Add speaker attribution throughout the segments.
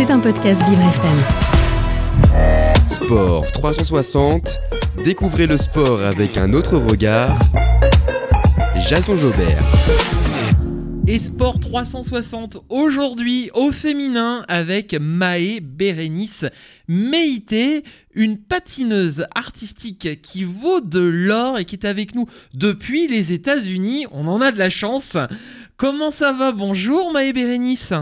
Speaker 1: C'est un podcast Vivre FM.
Speaker 2: Sport 360. Découvrez le sport avec un autre regard. Jason Jobert.
Speaker 3: Et Sport 360 aujourd'hui au féminin avec Maë Bérénice Meïté, une patineuse artistique qui vaut de l'or et qui est avec nous depuis les États-Unis. On en a de la chance. Comment ça va? Bonjour Maë Bérénice.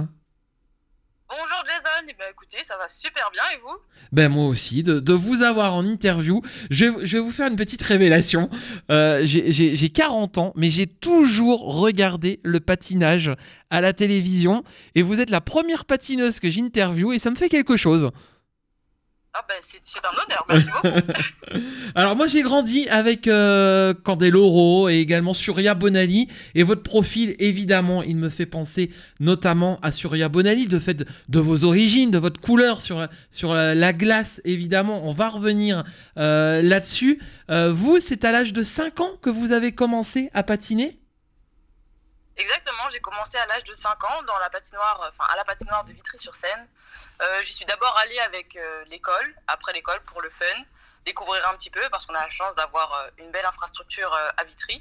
Speaker 4: Bonjour Jason, eh ben, écoutez, ça va super bien et vous?
Speaker 3: Ben moi aussi, de, vous avoir en interview. Je, vais vous faire une petite révélation. Euh, j'ai 40 ans, mais j'ai toujours regardé le patinage à la télévision. Et vous êtes la première patineuse que j'interviewe et ça me fait quelque chose.
Speaker 4: Ah ben c'est un honneur, merci beaucoup.
Speaker 3: Alors moi j'ai grandi avec euh, Candeloro et également Surya Bonali et votre profil évidemment il me fait penser notamment à Surya Bonali de fait de, vos origines, de votre couleur sur, sur la, glace évidemment on va revenir euh, là-dessus. Euh, vous c'est à l'âge de 5 ans que vous avez commencé à patiner?
Speaker 4: Exactement, j'ai commencé à l'âge de 5 ans enfin à la patinoire de Vitry-sur-Seine. Euh, J'y suis d'abord allée avec euh, l'école, après l'école pour le fun, découvrir un petit peu parce qu'on a la chance d'avoir euh, une belle infrastructure euh, à Vitry.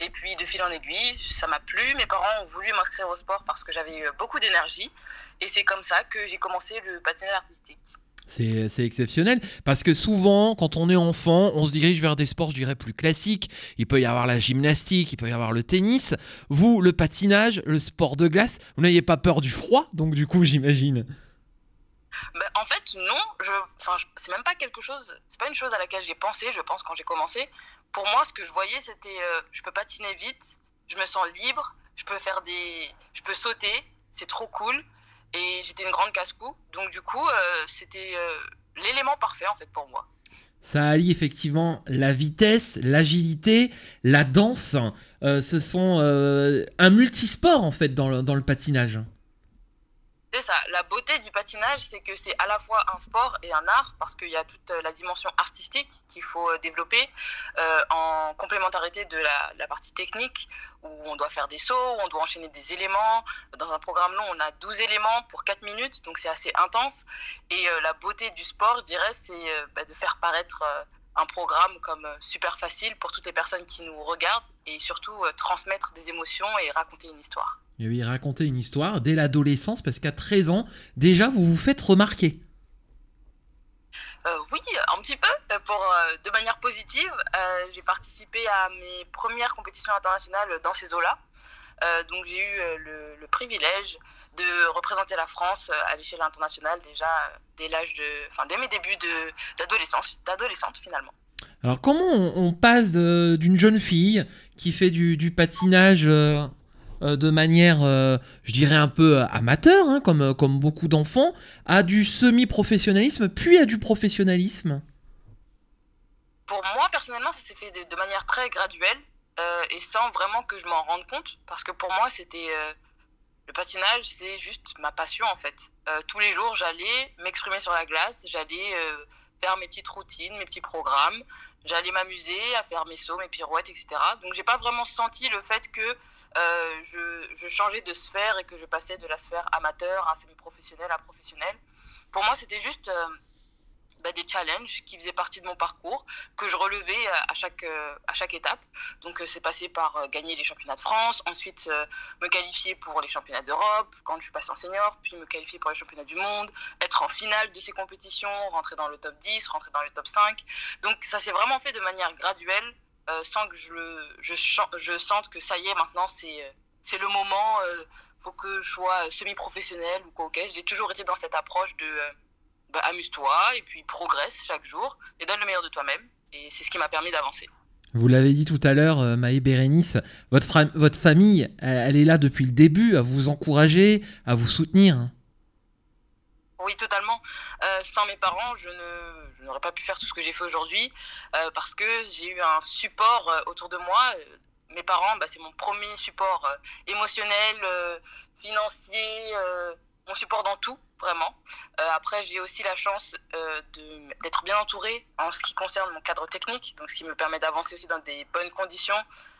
Speaker 4: Et puis de fil en aiguille, ça m'a plu. Mes parents ont voulu m'inscrire au sport parce que j'avais beaucoup d'énergie. Et c'est comme ça que j'ai commencé le patinage artistique.
Speaker 3: C'est exceptionnel parce que souvent, quand on est enfant, on se dirige vers des sports, je dirais, plus classiques. Il peut y avoir la gymnastique, il peut y avoir le tennis. Vous, le patinage, le sport de glace, vous n'ayez pas peur du froid, donc du coup, j'imagine.
Speaker 4: Bah, en fait, non. C'est même pas quelque chose. C'est pas une chose à laquelle j'ai pensé. Je pense quand j'ai commencé. Pour moi, ce que je voyais, c'était, euh, je peux patiner vite, je me sens libre, je peux faire des, je peux sauter, c'est trop cool et j'étais une grande casse-cou. Donc du coup, euh, c'était euh, l'élément parfait en fait pour moi.
Speaker 3: Ça allie effectivement la vitesse, l'agilité, la danse. Euh, ce sont un multisport en fait dans le patinage.
Speaker 4: La beauté du patinage, c'est que c'est à la fois un sport et un art, parce qu'il y a toute la dimension artistique qu'il faut euh, développer euh, en complémentarité de la, partie technique, où on doit faire des sauts, on doit enchaîner des éléments. Dans un programme long, on a 12 éléments pour 4 minutes, donc c'est assez intense. Et euh, la beauté du sport, je dirais, c'est bah, de faire paraître un programme comme super facile pour toutes les personnes qui nous regardent et surtout transmettre des émotions et raconter une histoire.
Speaker 3: Et oui, raconter une histoire dès l'adolescence, parce qu'à 13 ans, déjà, vous vous faites remarquer.
Speaker 4: Euh, oui, un petit peu, euh, pour, euh, de manière positive. j'ai participé à mes premières compétitions internationales dans ces eaux-là. donc j'ai eu le, privilège de représenter la France à l'échelle internationale déjà dès l'âge de, enfin dès mes débuts d'adolescence, d'adolescente finalement.
Speaker 3: Alors comment on, passe d'une jeune fille qui fait du, du patinage de manière, euh, je dirais, un peu euh, amateur, hein, comme, comme beaucoup d'enfants, à du semi-professionnalisme, puis à du professionnalisme
Speaker 4: Pour moi, personnellement, ça s'est fait de, manière très graduelle et sans vraiment que je m'en rende compte, parce que pour moi, c'était... le patinage, c'est juste ma passion, en fait. tous les jours, j'allais m'exprimer sur la glace, j'allais faire mes petites routines, mes petits programmes j'allais m'amuser à faire mes sauts, mes pirouettes, etc. Donc j'ai pas vraiment senti le fait que euh, je, changeais de sphère et que je passais de la sphère amateur à semi-professionnel à professionnel. Pour moi, c'était juste euh, des challenges qui faisaient partie de mon parcours, que je relevais euh, à chaque, euh, à chaque étape. Donc euh, c'est passé par gagner les championnats de France, ensuite me qualifier pour les championnats d'Europe quand je suis passé en senior, puis me qualifier pour les championnats du monde, être en finale de ces compétitions, rentrer dans le top 10, rentrer dans le top 5. Donc ça s'est vraiment fait de manière graduelle, sans que je, je, je, sente que ça y est, maintenant c'est c'est le moment, il faut que je sois semi-professionnel ou quoi. J'ai toujours été dans cette approche de bah, amuse-toi et puis progresse chaque jour et donne le meilleur de toi-même. Et c'est ce qui m'a permis d'avancer.
Speaker 3: Vous l'avez dit tout à l'heure, euh, Maë Bérénice, votre, votre famille, elle, est là depuis le début à vous encourager, à vous soutenir.
Speaker 4: Oui, totalement. Euh, sans mes parents, je n'aurais pas pu faire tout ce que j'ai fait aujourd'hui euh, parce que j'ai eu un support autour de moi. Mes parents, bah, c'est mon premier support émotionnel, financier, mon support dans tout, vraiment. Euh, après, j'ai aussi la chance euh, d'être bien entourée en ce qui concerne mon cadre technique, donc ce qui me permet d'avancer aussi dans des bonnes conditions,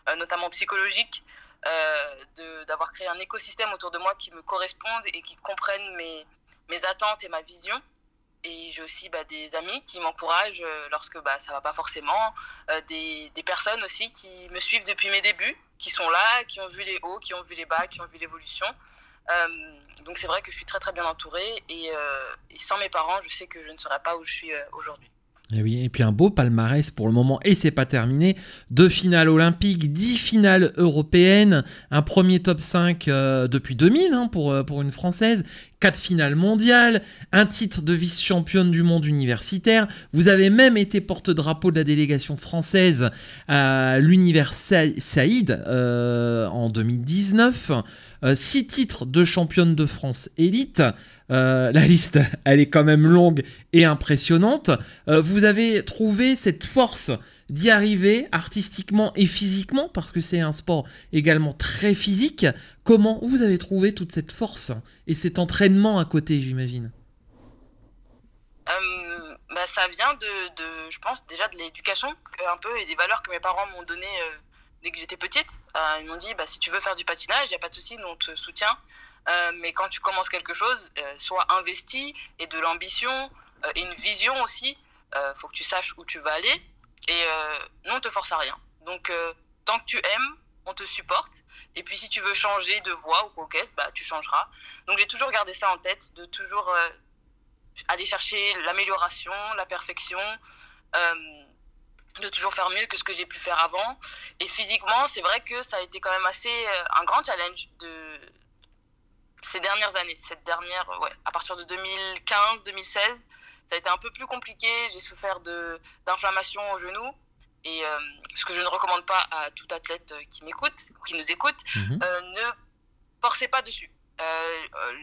Speaker 4: euh, notamment psychologiques, d'avoir créé un écosystème autour de moi qui me corresponde et qui comprenne mes, mes attentes et ma vision. Et j'ai aussi bah, des amis qui m'encouragent lorsque bah, ça va pas forcément, des, des, personnes aussi qui me suivent depuis mes débuts, qui sont là, qui ont vu les hauts, qui ont vu les bas, qui ont vu l'évolution. Donc c'est vrai que je suis très très bien entourée et, et, sans mes parents, je sais que je ne serais pas où je suis aujourd'hui.
Speaker 3: Et, eh oui, et puis un beau palmarès pour le moment, et c'est pas terminé. Deux finales olympiques, dix finales européennes, un premier top 5 euh, depuis 2000 hein, pour, euh, pour une française, quatre finales mondiales, un titre de vice-championne du monde universitaire. Vous avez même été porte-drapeau de la délégation française à l'univers Saïd euh, en 2019. Six titres de championne de France élite. Euh, la liste, elle est quand même longue et impressionnante. Euh, vous avez trouvé cette force d'y arriver artistiquement et physiquement, parce que c'est un sport également très physique. Comment vous avez trouvé toute cette force et cet entraînement à côté, j'imagine?
Speaker 4: Euh, bah, Ça vient de, je pense, déjà de l'éducation un peu et des valeurs que mes parents m'ont données dès que j'étais petite. ils m'ont dit, bah, si tu veux faire du patinage, il n'y a pas de souci, nous on te soutient. Euh, mais quand tu commences quelque chose, euh, sois investi et de l'ambition euh, et une vision aussi. Il faut que tu saches où tu vas aller. Et nous, on te force à rien. Donc, tant que tu aimes, on te supporte. Et puis, si tu veux changer de voie ou quoi qu'est-ce, bah, tu changeras. Donc, j'ai toujours gardé ça en tête, de toujours aller chercher l'amélioration, la perfection, de toujours faire mieux que ce que j'ai pu faire avant. Et physiquement, c'est vrai que ça a été quand même assez un grand challenge de, ces dernières années, cette dernière, ouais, à partir de 2015-2016, ça a été un peu plus compliqué. J'ai souffert d'inflammation au genou. Et euh, ce que je ne recommande pas à tout athlète euh, qui m'écoute ou qui nous écoute, mhm. euh, ne forcez pas dessus.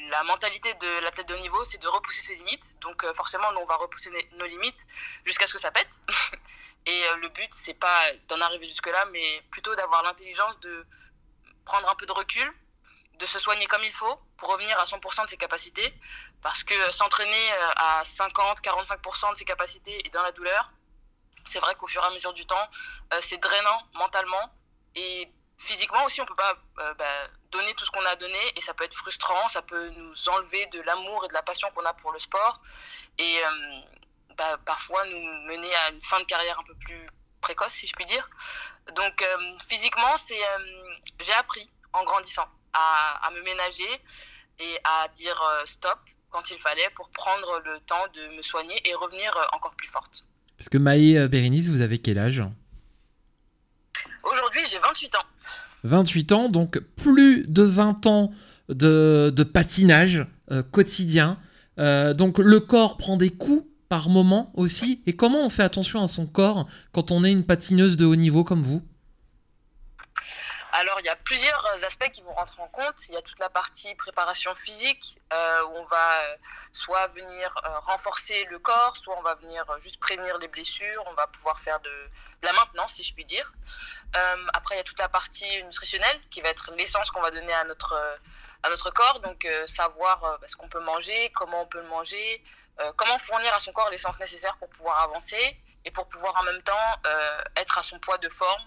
Speaker 4: la mentalité de l'athlète de haut niveau, c'est de repousser ses limites. Donc forcément, nous, on va repousser nos limites jusqu'à ce que ça pète. Et le but, c'est pas d'en arriver jusque-là, mais plutôt d'avoir l'intelligence de prendre un peu de recul, de se soigner comme il faut pour revenir à 100% de ses capacités. Parce que s'entraîner euh, à 50-45% de ses capacités et dans la douleur, c'est vrai qu'au fur et à mesure du temps, euh, c'est drainant mentalement. Et physiquement aussi, on peut pas euh, bah, donner tout ce qu'on a donné et ça peut être frustrant, ça peut nous enlever de l'amour et de la passion qu'on a pour le sport et bah, parfois nous mener à une fin de carrière un peu plus précoce, si je puis dire. Donc physiquement, c'est j'ai appris en grandissant à, me ménager et à dire euh, stop quand il fallait pour prendre le temps de me soigner et revenir euh, encore plus forte.
Speaker 3: Parce que Maë euh, Bérénice, vous avez quel âge?
Speaker 4: Aujourd'hui, j'ai 28 ans.
Speaker 3: 28 ans, donc plus de 20 ans de, de patinage quotidien. donc le corps prend des coups par moment aussi. Et comment on fait attention à son corps quand on est une patineuse de haut niveau comme vous?
Speaker 4: Alors, il y a plusieurs aspects qui vont rentrer en compte. Il y a toute la partie préparation physique, euh, où on va euh, soit venir euh, renforcer le corps, soit on va venir juste prévenir les blessures, on va pouvoir faire de, la maintenance, si je puis dire. après, il y a toute la partie nutritionnelle, qui va être l'essence qu'on va donner à notre, à notre corps. Donc, savoir bah, ce qu'on peut manger, comment on peut le manger, comment fournir à son corps l'essence nécessaire pour pouvoir avancer et pour pouvoir en même temps être à son poids de forme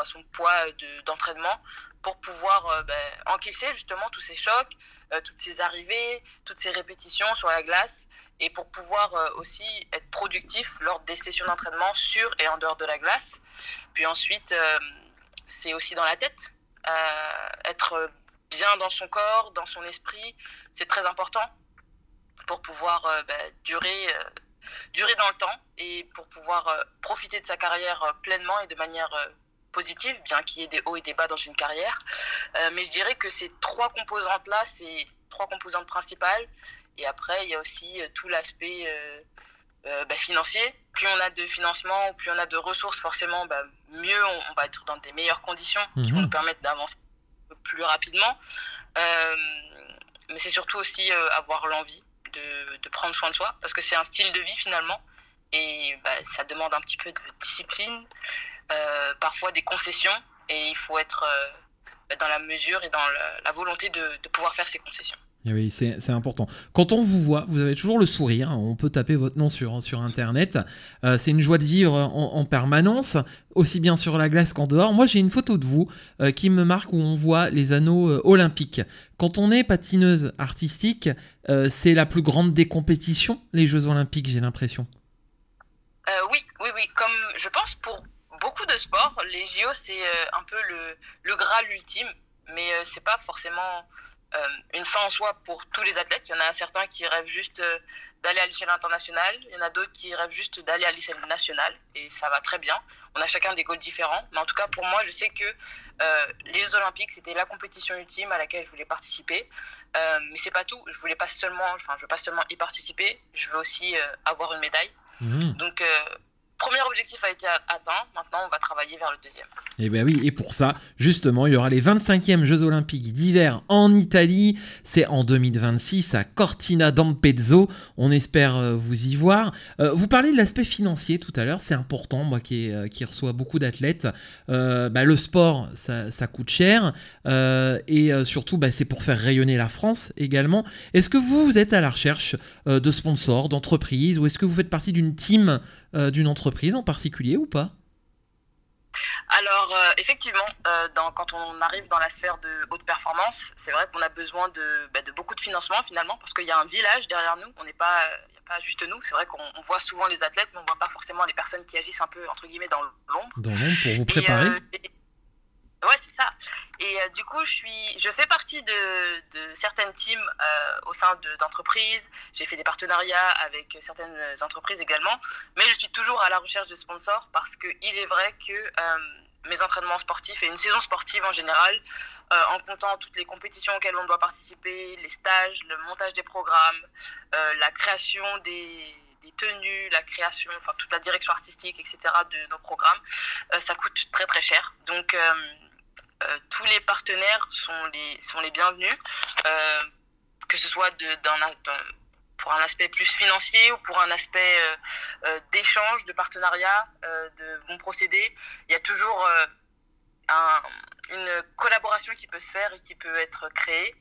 Speaker 4: à son poids d'entraînement pour pouvoir euh, ben, encaisser justement tous ces chocs, euh, toutes ces arrivées, toutes ces répétitions sur la glace et pour pouvoir euh, aussi être productif lors des sessions d'entraînement sur et en dehors de la glace. Puis ensuite, c'est aussi dans la tête. être bien dans son corps, dans son esprit, c'est très important pour pouvoir ben, durer, durer dans le temps et pour pouvoir profiter de sa carrière pleinement et de manière positive, bien qu'il y ait des hauts et des bas dans une carrière. Euh, mais je dirais que ces trois composantes-là, c'est trois composantes principales. Et après, il y a aussi euh, tout l'aspect euh, bah, financier. Plus on a de financement, plus on a de ressources, forcément, bah, mieux on, va être dans des meilleures conditions qui vont mhm. nous permettre d'avancer plus rapidement. mais c'est surtout aussi avoir l'envie de, prendre soin de soi, parce que c'est un style de vie finalement. Et bah, ça demande un petit peu de discipline, euh, parfois des concessions et il faut être euh, dans la mesure et dans la volonté de, pouvoir faire ces concessions.
Speaker 3: Eh oui, c'est important. Quand on vous voit, vous avez toujours le sourire. On peut taper votre nom sur, Internet. Euh, c'est une joie de vivre en, en permanence, aussi bien sur la glace qu'en dehors. Moi, j'ai une photo de vous euh, qui me marque où on voit les anneaux euh, olympiques. Quand on est patineuse artistique, c'est la plus grande des compétitions, les Jeux olympiques, j'ai l'impression.
Speaker 4: Oui, oui, oui. Comme je pense pour beaucoup de sports, les JO c'est un peu le, le Graal ultime, mais c'est pas forcément une fin en soi pour tous les athlètes. Il y en a certains qui rêvent juste euh, d'aller à l'échelle internationale, il y en a d'autres qui rêvent juste d'aller à l'échelle nationale, et ça va très bien. On a chacun des goals différents, mais en tout cas pour moi, je sais que euh, les Jeux Olympiques c'était la compétition ultime à laquelle je voulais participer. Euh, mais c'est pas tout. Je voulais pas seulement, enfin, je veux pas seulement y participer. Je veux aussi euh, avoir une médaille.
Speaker 3: Mmh.
Speaker 4: Donc, euh, premier objectif a été atteint. Maintenant, on va travailler vers le deuxième.
Speaker 3: Et bien oui, et pour ça, justement, il y aura les 25e Jeux Olympiques d'hiver en Italie. C'est en 2026 à Cortina d'Ampezzo. On espère euh, vous y voir. Euh, vous parlez de l'aspect financier tout à l'heure, c'est important, moi qui, euh, reçois beaucoup d'athlètes. Bah, le sport, ça, coûte cher. Et surtout, bah, c'est pour faire rayonner la France également. Est-ce que vous, êtes à la recherche de sponsors, d'entreprises, ou est-ce que vous faites partie d'une team euh, d'une entreprise en particulier ou pas?
Speaker 4: Alors, euh, effectivement, euh, dans, quand on arrive dans la sphère de haute performance, c'est vrai qu'on a besoin de, bah, de beaucoup de financement finalement, parce qu'il y a un village derrière nous. On n'est pas, il n'y a pas juste nous. C'est vrai qu'on on voit souvent les athlètes, mais on voit pas forcément les personnes qui agissent un peu entre guillemets dans l'ombre.
Speaker 3: dans l'ombre pour vous préparer?
Speaker 4: et- Ouais, c'est ça. Euh, du coup, je fais partie de, certaines teams euh, au sein de- d'entreprises. J'ai fait des partenariats avec certaines entreprises également, mais je suis toujours à la recherche de sponsors parce que il est vrai que euh, mes entraînements sportifs et une saison sportive en général, en comptant toutes les compétitions auxquelles on doit participer, les stages, le montage des programmes, la création des, des tenues, la création, enfin toute la direction artistique, etc. de nos programmes, ça coûte très très cher. Donc tous les partenaires sont les, sont les bienvenus, euh, que ce soit d'un, pour un aspect plus financier ou pour un aspect euh, euh, d'échange, de partenariat, euh, de bons procédés. Il y a toujours euh, un- une collaboration qui peut se faire et qui peut être créée.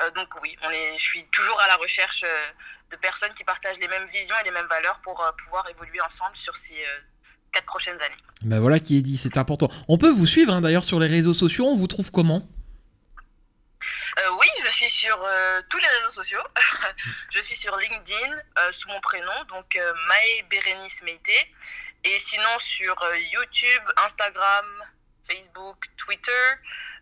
Speaker 4: Euh, donc oui, je suis toujours à la recherche euh, de personnes qui partagent les mêmes visions et les mêmes valeurs pour euh, pouvoir évoluer ensemble sur ces euh, quatre prochaines années.
Speaker 3: Ben voilà qui est dit, c'est important. On peut vous suivre hein, d'ailleurs sur les réseaux sociaux, on vous trouve comment?
Speaker 4: Euh, oui, je suis sur euh, tous les réseaux sociaux. je suis sur LinkedIn euh, sous mon prénom, donc Maë Bérénice Meité. Et sinon sur YouTube, Instagram, Facebook, Twitter,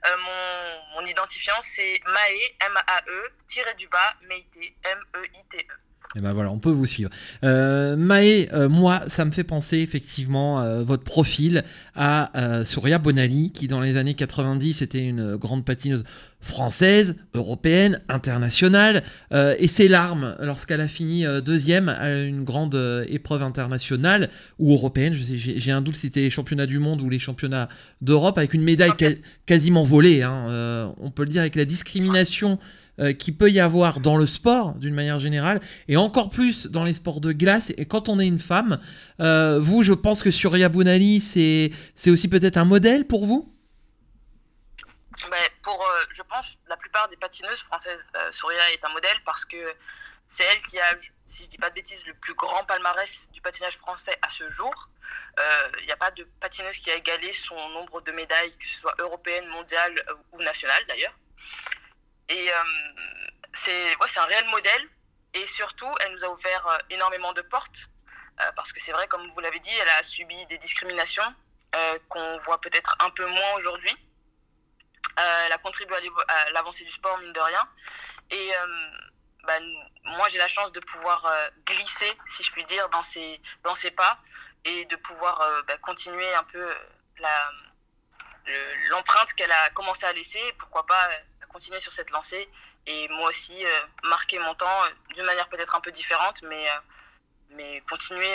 Speaker 4: mon, mon identifiant c'est Maë, M-A-E, tiré du bas, Meité, M-E-I-T-E.
Speaker 3: Et ben voilà, on peut vous suivre. Euh, Maë, euh, moi, ça me fait penser effectivement euh, votre profil à Surya Bonali, qui dans les années 90 était une grande patineuse française, européenne, internationale, et ses larmes lorsqu'elle a fini deuxième à une grande épreuve internationale ou européenne, j'ai un doute si c'était les championnats du monde ou les championnats d'Europe, avec une médaille ca- quasiment volée, hein, on peut le dire, avec la discrimination euh, qui peut y avoir dans le sport d'une manière générale et encore plus dans les sports de glace et quand on est une femme euh, vous je pense que Surya Bounali c'est aussi peut-être un modèle pour vous?
Speaker 4: Ben, pour, euh, je pense, la plupart des patineuses françaises, Souria est un modèle parce que c'est elle qui a, si je dis pas de bêtises, le plus grand palmarès du patinage français à ce jour. Il n'y a pas de patineuse qui a égalé son nombre de médailles, que ce soit européenne, mondiale ou nationale d'ailleurs. Et euh, c'est un réel modèle. Et surtout, elle nous a ouvert euh, énormément de portes. euh, parce que c'est vrai, comme vous l'avez dit, elle a subi des discriminations qu'on voit peut-être un peu moins aujourd'hui. Elle a contribué à l'avancée du sport, mine de rien. Et bah, moi, j'ai la chance de pouvoir glisser, si je puis dire, dans ses, dans ses pas et de pouvoir bah, continuer un peu la, le- l'empreinte qu'elle a commencé à laisser. Et pourquoi pas euh, continuer sur cette lancée et moi aussi euh, marquer mon temps euh, d'une manière peut-être un peu différente, mais, mais continuer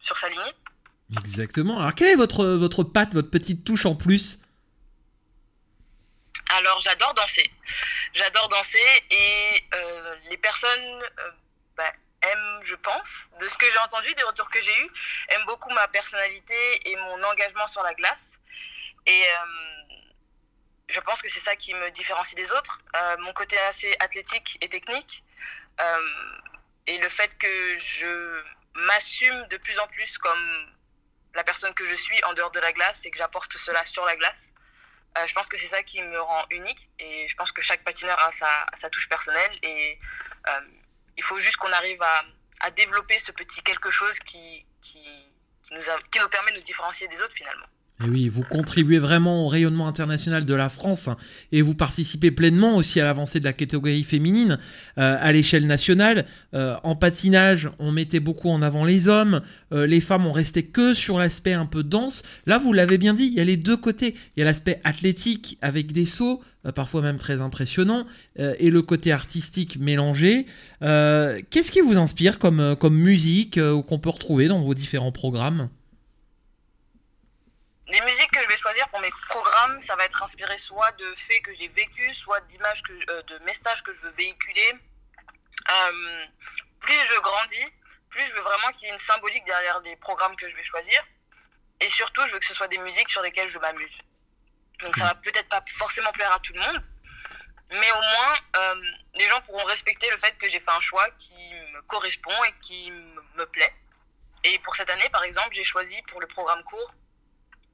Speaker 4: sur sa lignée.
Speaker 3: exactement alors quelle est votre votre patte votre petite touche en plus?
Speaker 4: Alors, j'adore danser. J'adore danser et euh, les personnes euh, bah, aiment, je pense, de ce que j'ai entendu, des retours que j'ai eus, aiment beaucoup ma personnalité et mon engagement sur la glace. Et, euh, je pense que c'est ça qui me différencie des autres. mon côté assez athlétique et technique. et le fait que je m'assume de plus en plus comme la personne que je suis en dehors de la glace et que j'apporte cela sur la glace. Euh, je pense que c'est ça qui me rend unique et je pense que chaque patineur a sa, touche personnelle et euh, il faut juste qu'on arrive à, développer ce petit quelque chose qui nous permet de nous différencier des autres finalement.
Speaker 3: Et oui, vous contribuez vraiment au rayonnement international de la France hein, et vous participez pleinement aussi à l'avancée de la catégorie féminine euh, à l'échelle nationale. Euh, en patinage, on mettait beaucoup en avant les hommes, euh, les femmes ont resté que sur l'aspect un peu danse. Là, vous l'avez bien dit, il y a les deux côtés. Il y a l'aspect athlétique avec des sauts, parfois même très impressionnants, et le côté artistique mélangé. Qu'est-ce qui vous inspire comme, comme musique qu'on peut retrouver dans vos différents programmes?
Speaker 4: Les musiques que je vais choisir pour mes programmes, ça va être inspiré soit de faits que j'ai vécus, soit d'images, euh, de messages que je veux véhiculer. Euh, plus je grandis, plus je veux vraiment qu'il y ait une symbolique derrière les programmes que je vais choisir. Et surtout, je veux que ce soit des musiques sur lesquelles je m'amuse. Donc ça va peut-être pas forcément plaire à tout le monde, mais au moins, euh, les gens pourront respecter le fait que j'ai fait un choix qui me correspond et qui me plaît. Et pour cette année, par exemple, j'ai choisi pour le programme court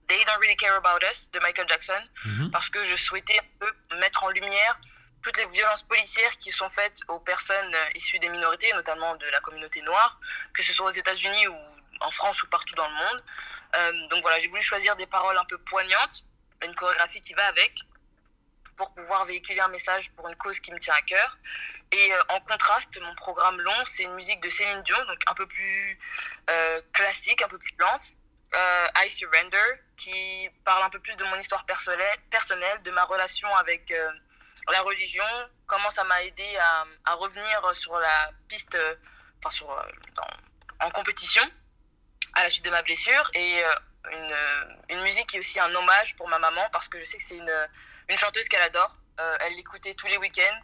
Speaker 4: They Don't Really Care About Us de Michael Jackson, mhm. parce que je souhaitais un peu mettre en lumière toutes les violences policières qui sont faites aux personnes euh, issues des minorités, notamment de la communauté noire, que ce soit aux États-Unis ou en France ou partout dans le monde. Euh, donc voilà, j'ai voulu choisir des paroles un peu poignantes, une chorégraphie qui va avec, pour pouvoir véhiculer un message pour une cause qui me tient à cœur. Et euh, en contraste, mon programme long, c'est une musique de Céline Dion, donc un peu plus classique, un peu plus lente euh, I Surrender, qui parle un peu plus de mon histoire personnelle, de ma relation avec euh, la religion, comment ça m'a aidé à, revenir sur la piste, enfin sur, euh, en compétition à la suite de ma blessure, et euh, une, une, musique qui est aussi un hommage pour ma maman, parce que je sais que c'est une, une chanteuse qu'elle adore, elle l'écoutait tous les week-ends,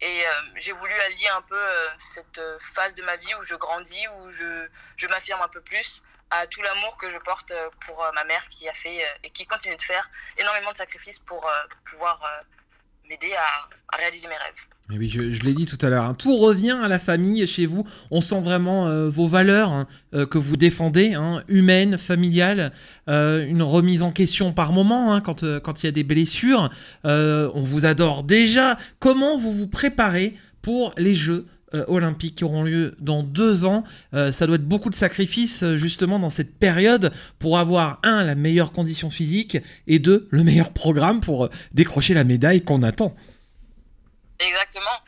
Speaker 4: et j'ai voulu allier un peu cette phase de ma vie où je grandis, où je, je m'affirme un peu plus, tout l'amour que je porte euh, pour euh, ma mère qui a fait euh, et qui continue de faire énormément de sacrifices pour pouvoir m'aider à, réaliser mes rêves.
Speaker 3: oui, je, l'ai dit tout à l'heure, hein. tout revient à la famille chez vous. On sent vraiment vos valeurs hein, que vous défendez, hein, humaines, familiales, une remise en question par moment quand il y a des blessures. on vous adore déjà. Comment vous vous préparez pour les Jeux euh, olympiques qui auront lieu dans deux ans. Euh, ça doit être beaucoup de sacrifices euh, justement dans cette période pour avoir un la meilleure condition physique et deux le meilleur programme pour décrocher la médaille qu'on attend.
Speaker 4: Exactement.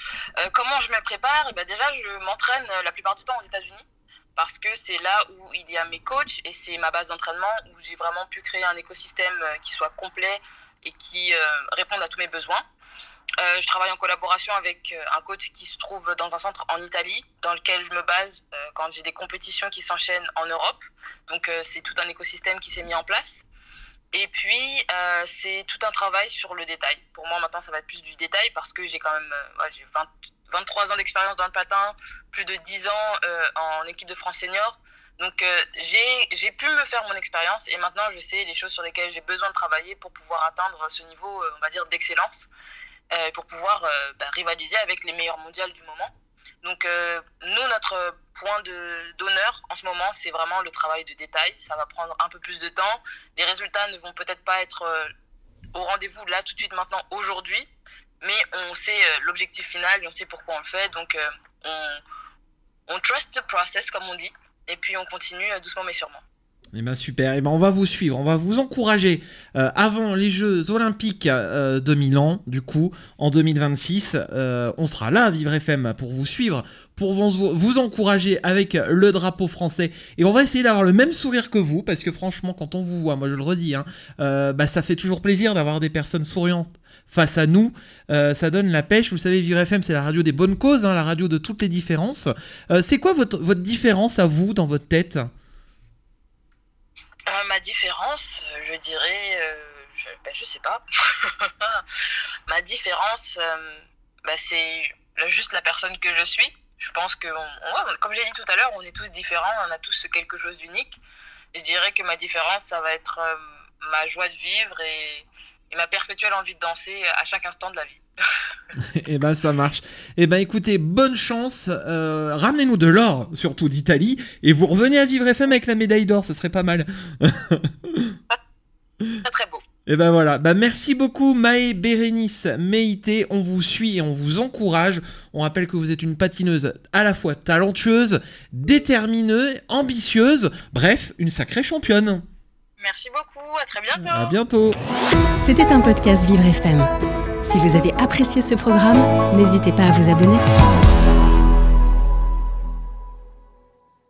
Speaker 4: comment je me prépare? Eh ben Déjà, je m'entraîne la plupart du temps aux États-Unis parce que c'est là où il y a mes coachs et c'est ma base d'entraînement où j'ai vraiment pu créer un écosystème qui soit complet et qui réponde à tous mes besoins. Euh, je travaille en collaboration avec euh, un coach qui se trouve dans un centre en Italie, dans lequel je me base euh, quand j'ai des compétitions qui s'enchaînent en Europe. Donc c'est tout un écosystème qui s'est mis en place. Et puis c'est tout un travail sur le détail. Pour moi maintenant ça va être plus du détail parce que j'ai quand même ouais, j'ai 23 ans d'expérience dans le patin, plus de 10 ans en équipe de France senior. Donc j'ai pu me faire mon expérience et maintenant je sais les choses sur lesquelles j'ai besoin de travailler pour pouvoir atteindre ce niveau, on va dire, d'excellence. Euh, pour pouvoir euh, bah, rivaliser avec les meilleurs mondiales du moment. Donc euh, nous, notre point d'honneur en ce moment, c'est vraiment le travail de détail. Ça va prendre un peu plus de temps. Les résultats ne vont peut-être pas être au rendez-vous là tout de suite maintenant aujourd'hui, mais on sait l'objectif final et on sait pourquoi on le fait. Donc on, on trust the process comme on dit, et puis on continue doucement mais sûrement.
Speaker 3: Eh ben super, eh ben on va vous suivre, on va vous encourager euh, avant les Jeux Olympiques euh, de Milan, du coup, en 2026. Euh, on sera là Vivre FM pour vous suivre, pour vous, encourager avec le drapeau français. Et on va essayer d'avoir le même sourire que vous, parce que franchement, quand on vous voit, moi je le redis, hein, bah, ça fait toujours plaisir d'avoir des personnes souriantes face à nous. ça donne la pêche. Vous savez, Vivre FM, c'est la radio des bonnes causes, hein, la radio de toutes les différences. c'est quoi votre différence à vous dans votre tête?
Speaker 4: Euh, ma différence, euh, je dirais, euh, je, ben, sais pas. ma différence, ben, c'est juste la personne que je suis. Je pense que, comme j'ai dit tout à l'heure, on est tous différents, on a tous quelque chose d'unique. Je dirais que ma différence, ça va être ma joie de vivre et, et ma perpétuelle envie de danser à chaque instant de la vie.
Speaker 3: Eh ben ça marche. Eh ben écoutez, bonne chance. Euh, Ramenez-nous de l'or, surtout d'Italie, et vous revenez à Vivre FM avec la médaille d'or, ce serait pas mal.
Speaker 4: très très beau.
Speaker 3: Et ben voilà, bah merci beaucoup Maë Bérénice Meïté, on vous suit et on vous encourage. On rappelle que vous êtes une patineuse à la fois talentueuse, déterminée, ambitieuse, bref, une sacrée championne.
Speaker 4: Merci beaucoup, à très bientôt.
Speaker 3: À bientôt.
Speaker 1: C'était un podcast Vivre FM. Si vous avez apprécié ce programme, n'hésitez pas à vous abonner.